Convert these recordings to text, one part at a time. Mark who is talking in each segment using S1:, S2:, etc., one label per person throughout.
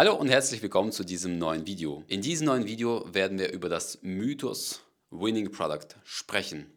S1: Hallo und herzlich willkommen zu diesem neuen Video. In diesem neuen Video werden wir über das Mythos Winning Product sprechen.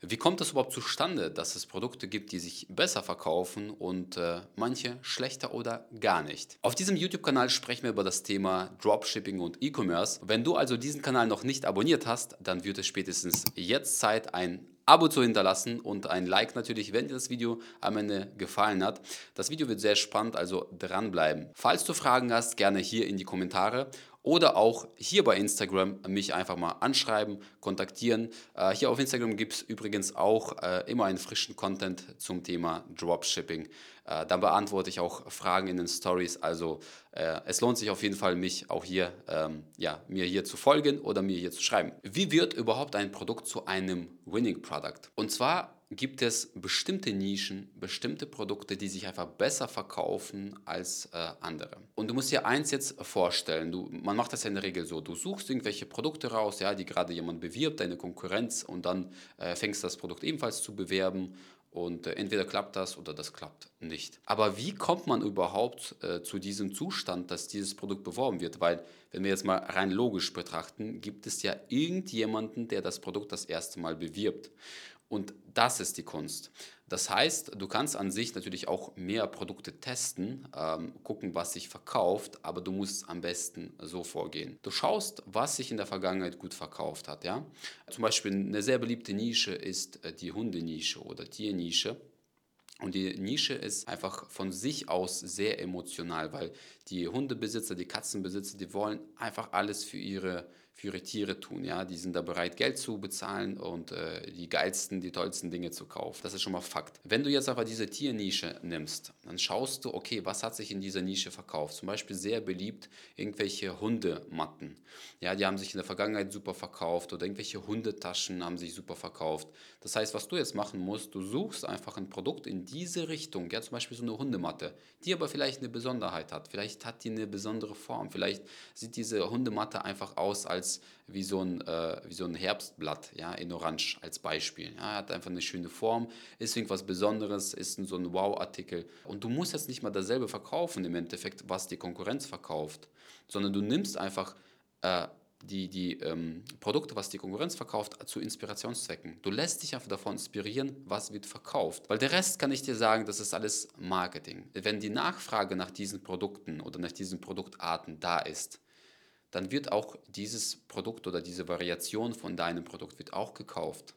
S1: Wie kommt es überhaupt zustande, dass es Produkte gibt, die sich besser verkaufen und äh, manche schlechter oder gar nicht? Auf diesem YouTube-Kanal sprechen wir über das Thema Dropshipping und E-Commerce. Wenn du also diesen Kanal noch nicht abonniert hast, dann wird es spätestens jetzt Zeit, ein Abo zu hinterlassen und ein Like natürlich, wenn dir das Video am Ende gefallen hat. Das Video wird sehr spannend, also dranbleiben. Falls du Fragen hast, gerne hier in die Kommentare oder auch hier bei Instagram mich einfach mal anschreiben, kontaktieren. Äh, hier auf Instagram gibt es übrigens auch äh, immer einen frischen Content zum Thema Dropshipping. Äh, dann beantworte ich auch Fragen in den Stories. Also äh, es lohnt sich auf jeden Fall, mich auch hier, ähm, ja, mir hier zu folgen oder mir hier zu schreiben. Wie wird überhaupt ein Produkt zu einem Winning Product? Und zwar gibt es bestimmte Nischen, bestimmte Produkte, die sich einfach besser verkaufen als äh, andere. Und du musst dir eins jetzt vorstellen, du, man macht das ja in der Regel so, du suchst irgendwelche Produkte raus, ja, die gerade jemand bewirbt, deine Konkurrenz, und dann äh, fängst das Produkt ebenfalls zu bewerben und äh, entweder klappt das oder das klappt nicht. Aber wie kommt man überhaupt äh, zu diesem Zustand, dass dieses Produkt beworben wird? Weil, wenn wir jetzt mal rein logisch betrachten, gibt es ja irgendjemanden, der das Produkt das erste Mal bewirbt. Und das ist die Kunst. Das heißt, du kannst an sich natürlich auch mehr Produkte testen, ähm, gucken, was sich verkauft, aber du musst am besten so vorgehen. Du schaust, was sich in der Vergangenheit gut verkauft hat. Ja? Zum Beispiel eine sehr beliebte Nische ist äh, die Hundenische oder Tiernische. Und die Nische ist einfach von sich aus sehr emotional, weil die Hundebesitzer, die Katzenbesitzer, die wollen einfach alles für ihre für ihre Tiere tun. Ja? Die sind da bereit, Geld zu bezahlen und äh, die geilsten, die tollsten Dinge zu kaufen. Das ist schon mal Fakt. Wenn du jetzt aber diese Tiernische nimmst, dann schaust du, okay, was hat sich in dieser Nische verkauft? Zum Beispiel sehr beliebt irgendwelche Hundematten. Ja, die haben sich in der Vergangenheit super verkauft oder irgendwelche Hundetaschen haben sich super verkauft. Das heißt, was du jetzt machen musst, du suchst einfach ein Produkt in diese Richtung. Ja, zum Beispiel so eine Hundematte, die aber vielleicht eine Besonderheit hat. Vielleicht hat die eine besondere Form. Vielleicht sieht diese Hundematte einfach aus als als wie so ein, äh, wie so ein Herbstblatt ja, in Orange als Beispiel. Ja, hat einfach eine schöne Form, ist irgendwas Besonderes, ist so ein Wow-Artikel. Und du musst jetzt nicht mal dasselbe verkaufen im Endeffekt, was die Konkurrenz verkauft, sondern du nimmst einfach äh, die, die ähm, Produkte, was die Konkurrenz verkauft, zu Inspirationszwecken. Du lässt dich einfach davon inspirieren, was wird verkauft. Weil der Rest kann ich dir sagen, das ist alles Marketing. Wenn die Nachfrage nach diesen Produkten oder nach diesen Produktarten da ist, dann wird auch dieses Produkt oder diese Variation von deinem Produkt wird auch gekauft.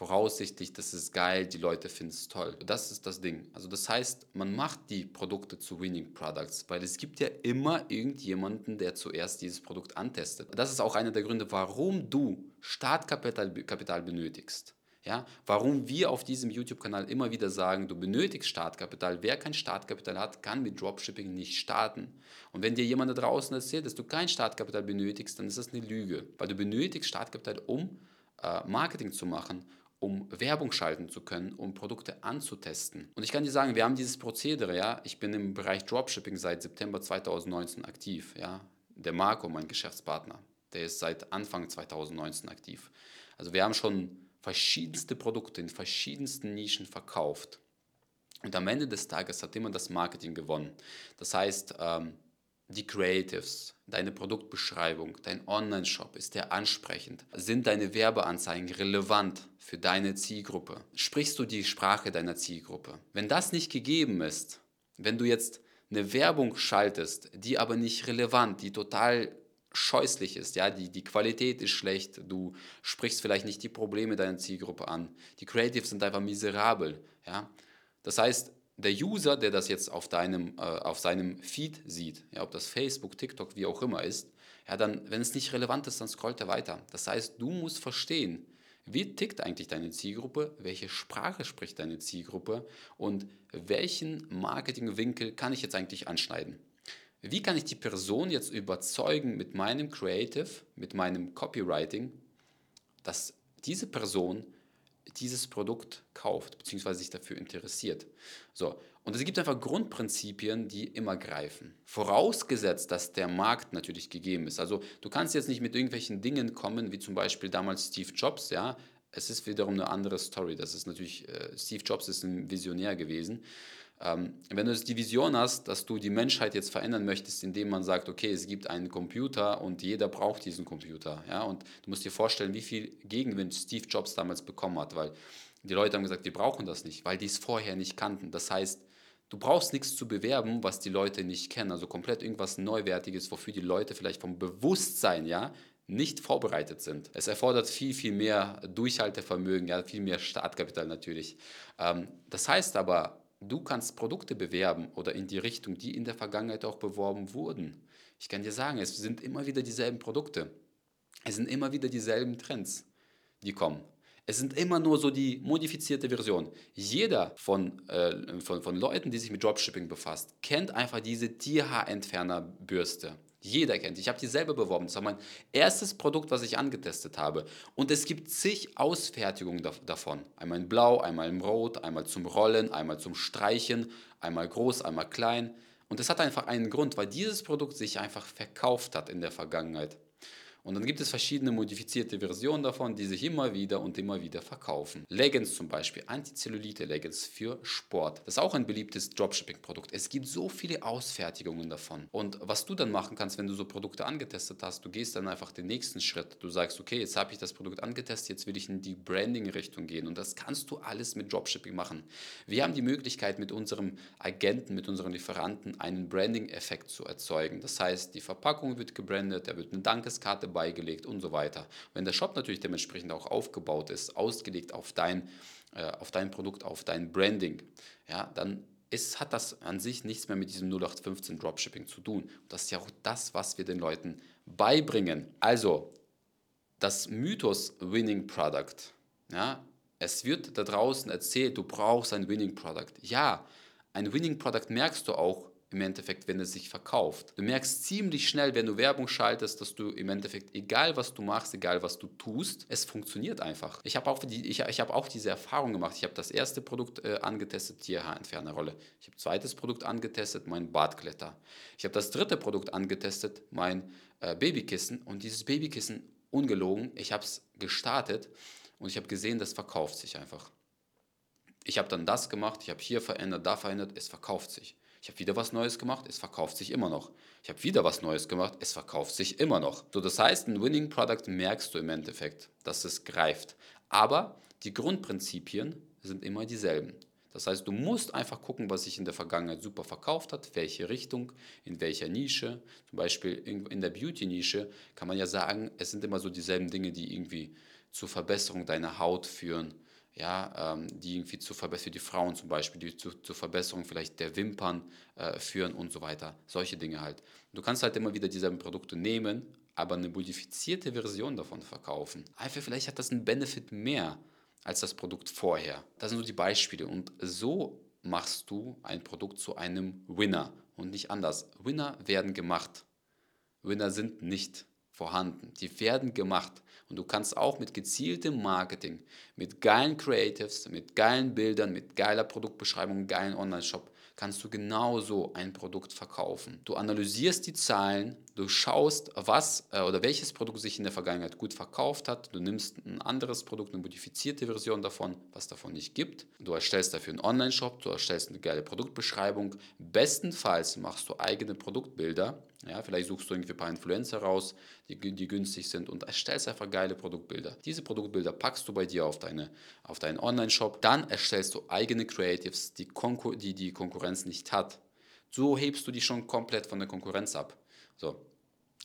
S1: Voraussichtlich, das ist geil, die Leute finden es toll. Das ist das Ding. Also das heißt, man macht die Produkte zu Winning Products, weil es gibt ja immer irgendjemanden, der zuerst dieses Produkt antestet. Das ist auch einer der Gründe, warum du Startkapital Kapital benötigst. Ja, warum wir auf diesem YouTube-Kanal immer wieder sagen, du benötigst Startkapital. Wer kein Startkapital hat, kann mit Dropshipping nicht starten. Und wenn dir jemand da draußen erzählt, dass du kein Startkapital benötigst, dann ist das eine Lüge. Weil du benötigst Startkapital, um äh, Marketing zu machen, um Werbung schalten zu können, um Produkte anzutesten. Und ich kann dir sagen, wir haben dieses Prozedere, ja. Ich bin im Bereich Dropshipping seit September 2019 aktiv, ja. Der Marco, mein Geschäftspartner, der ist seit Anfang 2019 aktiv. Also wir haben schon verschiedenste Produkte in verschiedensten Nischen verkauft. Und am Ende des Tages hat immer das Marketing gewonnen. Das heißt, ähm, die Creatives, deine Produktbeschreibung, dein Online-Shop, ist der ansprechend? Sind deine Werbeanzeigen relevant für deine Zielgruppe? Sprichst du die Sprache deiner Zielgruppe? Wenn das nicht gegeben ist, wenn du jetzt eine Werbung schaltest, die aber nicht relevant, die total scheußlich ist. Ja, die, die Qualität ist schlecht, du sprichst vielleicht nicht die Probleme deiner Zielgruppe an. Die Creatives sind einfach miserabel. Ja. Das heißt, der User, der das jetzt auf, deinem, äh, auf seinem Feed sieht, ja, ob das Facebook, TikTok, wie auch immer ist, ja, dann, wenn es nicht relevant ist, dann scrollt er weiter. Das heißt, du musst verstehen, wie tickt eigentlich deine Zielgruppe, welche Sprache spricht deine Zielgruppe und welchen Marketingwinkel kann ich jetzt eigentlich anschneiden wie kann ich die Person jetzt überzeugen mit meinem Creative, mit meinem Copywriting, dass diese Person dieses Produkt kauft, bzw. sich dafür interessiert. So, und es gibt einfach Grundprinzipien, die immer greifen. Vorausgesetzt, dass der Markt natürlich gegeben ist. Also du kannst jetzt nicht mit irgendwelchen Dingen kommen, wie zum Beispiel damals Steve Jobs, ja. Es ist wiederum eine andere Story. Das ist natürlich, äh, Steve Jobs ist ein Visionär gewesen. Ähm, wenn du jetzt die Vision hast, dass du die Menschheit jetzt verändern möchtest, indem man sagt, okay, es gibt einen Computer und jeder braucht diesen Computer. Ja? Und du musst dir vorstellen, wie viel Gegenwind Steve Jobs damals bekommen hat, weil die Leute haben gesagt, wir brauchen das nicht, weil die es vorher nicht kannten. Das heißt, du brauchst nichts zu bewerben, was die Leute nicht kennen. Also komplett irgendwas Neuwertiges, wofür die Leute vielleicht vom Bewusstsein, ja, nicht vorbereitet sind. Es erfordert viel, viel mehr Durchhaltevermögen, ja, viel mehr Startkapital natürlich. Ähm, das heißt aber, Du kannst Produkte bewerben oder in die Richtung, die in der Vergangenheit auch beworben wurden. Ich kann dir sagen, es sind immer wieder dieselben Produkte. Es sind immer wieder dieselben Trends, die kommen. Es sind immer nur so die modifizierte Version. Jeder von, äh, von, von Leuten, die sich mit Dropshipping befasst, kennt einfach diese Tierhaarentfernerbürste. Jeder kennt die. Ich habe die selber beworben. Das war mein erstes Produkt, was ich angetestet habe. Und es gibt zig Ausfertigungen davon. Einmal in Blau, einmal in Rot, einmal zum Rollen, einmal zum Streichen, einmal groß, einmal klein. Und das hat einfach einen Grund, weil dieses Produkt sich einfach verkauft hat in der Vergangenheit. Und dann gibt es verschiedene modifizierte Versionen davon, die sich immer wieder und immer wieder verkaufen. Leggings zum Beispiel, Antizellulite-Leggings für Sport. Das ist auch ein beliebtes Dropshipping-Produkt. Es gibt so viele Ausfertigungen davon. Und was du dann machen kannst, wenn du so Produkte angetestet hast, du gehst dann einfach den nächsten Schritt. Du sagst, okay, jetzt habe ich das Produkt angetestet, jetzt will ich in die Branding-Richtung gehen. Und das kannst du alles mit Dropshipping machen. Wir haben die Möglichkeit, mit unserem Agenten, mit unseren Lieferanten einen Branding-Effekt zu erzeugen. Das heißt, die Verpackung wird gebrandet, da wird eine Dankeskarte beigelegt und so weiter. Wenn der Shop natürlich dementsprechend auch aufgebaut ist, ausgelegt auf dein, äh, auf dein Produkt, auf dein Branding, ja, dann ist, hat das an sich nichts mehr mit diesem 0815 Dropshipping zu tun. das ist ja auch das, was wir den Leuten beibringen. Also, das Mythos Winning Product, ja, es wird da draußen erzählt, du brauchst ein Winning Product. Ja, ein Winning Product merkst du auch, im Endeffekt, wenn es sich verkauft. Du merkst ziemlich schnell, wenn du Werbung schaltest, dass du im Endeffekt, egal was du machst, egal was du tust, es funktioniert einfach. Ich habe auch, die, ich, ich hab auch diese Erfahrung gemacht. Ich habe das erste Produkt äh, angetestet, Tierhaarentfernerrolle. Ich habe zweites Produkt angetestet, mein Badkletter. Ich habe das dritte Produkt angetestet, mein äh, Babykissen. Und dieses Babykissen, ungelogen, ich habe es gestartet und ich habe gesehen, das verkauft sich einfach. Ich habe dann das gemacht, ich habe hier verändert, da verändert, es verkauft sich. Ich habe wieder was Neues gemacht, es verkauft sich immer noch. Ich habe wieder was Neues gemacht, es verkauft sich immer noch. So, das heißt, ein Winning Product merkst du im Endeffekt, dass es greift. Aber die Grundprinzipien sind immer dieselben. Das heißt, du musst einfach gucken, was sich in der Vergangenheit super verkauft hat, welche Richtung, in welcher Nische. Zum Beispiel in der Beauty-Nische kann man ja sagen, es sind immer so dieselben Dinge, die irgendwie zur Verbesserung deiner Haut führen ja, ähm, die irgendwie zur Verbesserung, die Frauen zum Beispiel, die zu, zur Verbesserung vielleicht der Wimpern äh, führen und so weiter. Solche Dinge halt. Du kannst halt immer wieder dieselben Produkte nehmen, aber eine modifizierte Version davon verkaufen. Einfach vielleicht hat das einen Benefit mehr als das Produkt vorher. Das sind so die Beispiele. Und so machst du ein Produkt zu einem Winner und nicht anders. Winner werden gemacht. Winner sind nicht vorhanden. Die werden gemacht. Und du kannst auch mit gezieltem Marketing, mit geilen Creatives, mit geilen Bildern, mit geiler Produktbeschreibung, geilen Online-Shop, kannst du genauso ein Produkt verkaufen. Du analysierst die Zahlen, du schaust, was äh, oder welches Produkt sich in der Vergangenheit gut verkauft hat. Du nimmst ein anderes Produkt, eine modifizierte Version davon, was davon nicht gibt. Du erstellst dafür einen Online-Shop, du erstellst eine geile Produktbeschreibung. Bestenfalls machst du eigene Produktbilder. Ja, vielleicht suchst du irgendwie ein paar Influencer raus, die, die günstig sind und erstellst einfach geile Produktbilder. Diese Produktbilder packst du bei dir auf, deine, auf deinen Online-Shop. Dann erstellst du eigene Creatives, die, Konkur die die Konkurrenz nicht hat. So hebst du dich schon komplett von der Konkurrenz ab. So.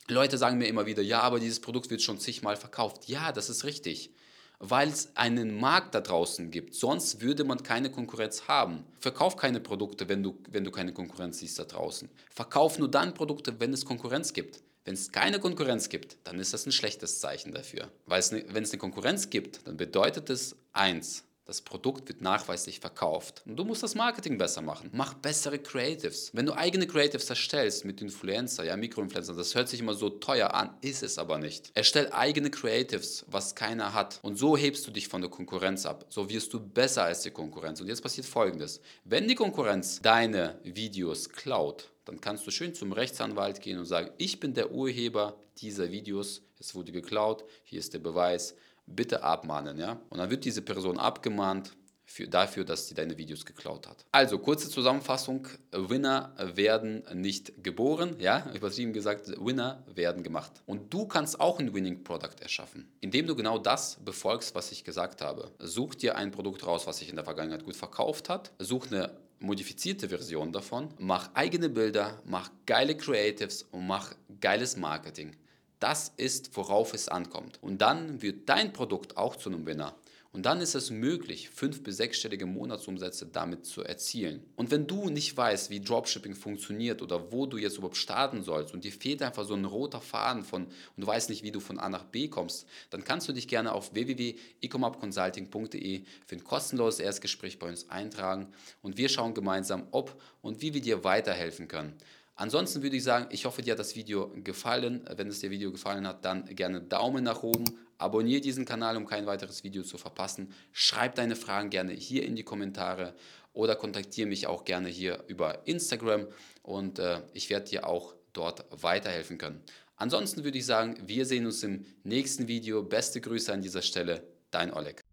S1: Leute sagen mir immer wieder, ja, aber dieses Produkt wird schon zigmal verkauft. Ja, das ist richtig weil es einen Markt da draußen gibt. Sonst würde man keine Konkurrenz haben. Verkauf keine Produkte, wenn du, wenn du keine Konkurrenz siehst da draußen. Verkauf nur dann Produkte, wenn es Konkurrenz gibt. Wenn es keine Konkurrenz gibt, dann ist das ein schlechtes Zeichen dafür. Weil wenn es eine Konkurrenz gibt, dann bedeutet es eins, das Produkt wird nachweislich verkauft. Und du musst das Marketing besser machen. Mach bessere Creatives. Wenn du eigene Creatives erstellst mit Influencer, ja, Mikroinfluencer, das hört sich immer so teuer an, ist es aber nicht. Erstell eigene Creatives, was keiner hat. Und so hebst du dich von der Konkurrenz ab. So wirst du besser als die Konkurrenz. Und jetzt passiert folgendes. Wenn die Konkurrenz deine Videos klaut, dann kannst du schön zum Rechtsanwalt gehen und sagen, ich bin der Urheber dieser Videos, es wurde geklaut, hier ist der Beweis bitte abmahnen. Ja? Und dann wird diese Person abgemahnt, für, dafür, dass sie deine Videos geklaut hat. Also, kurze Zusammenfassung. Winner werden nicht geboren, ja, übertrieben gesagt, Winner werden gemacht. Und du kannst auch ein Winning Product erschaffen, indem du genau das befolgst, was ich gesagt habe. Such dir ein Produkt raus, was sich in der Vergangenheit gut verkauft hat. Such eine modifizierte Version davon. Mach eigene Bilder, mach geile Creatives und mach geiles Marketing. Das ist, worauf es ankommt. Und dann wird dein Produkt auch zu einem Winner. Und dann ist es möglich, fünf- bis sechsstellige Monatsumsätze damit zu erzielen. Und wenn du nicht weißt, wie Dropshipping funktioniert oder wo du jetzt überhaupt starten sollst und dir fehlt einfach so ein roter Faden von und du weißt nicht, wie du von A nach B kommst, dann kannst du dich gerne auf www.ecomupconsulting.de für ein kostenloses Erstgespräch bei uns eintragen und wir schauen gemeinsam, ob und wie wir dir weiterhelfen können. Ansonsten würde ich sagen, ich hoffe, dir hat das Video gefallen. Wenn es dir Video gefallen hat, dann gerne Daumen nach oben. Abonniere diesen Kanal, um kein weiteres Video zu verpassen. Schreib deine Fragen gerne hier in die Kommentare oder kontaktiere mich auch gerne hier über Instagram und äh, ich werde dir auch dort weiterhelfen können. Ansonsten würde ich sagen, wir sehen uns im nächsten Video. Beste Grüße an dieser Stelle, dein Oleg.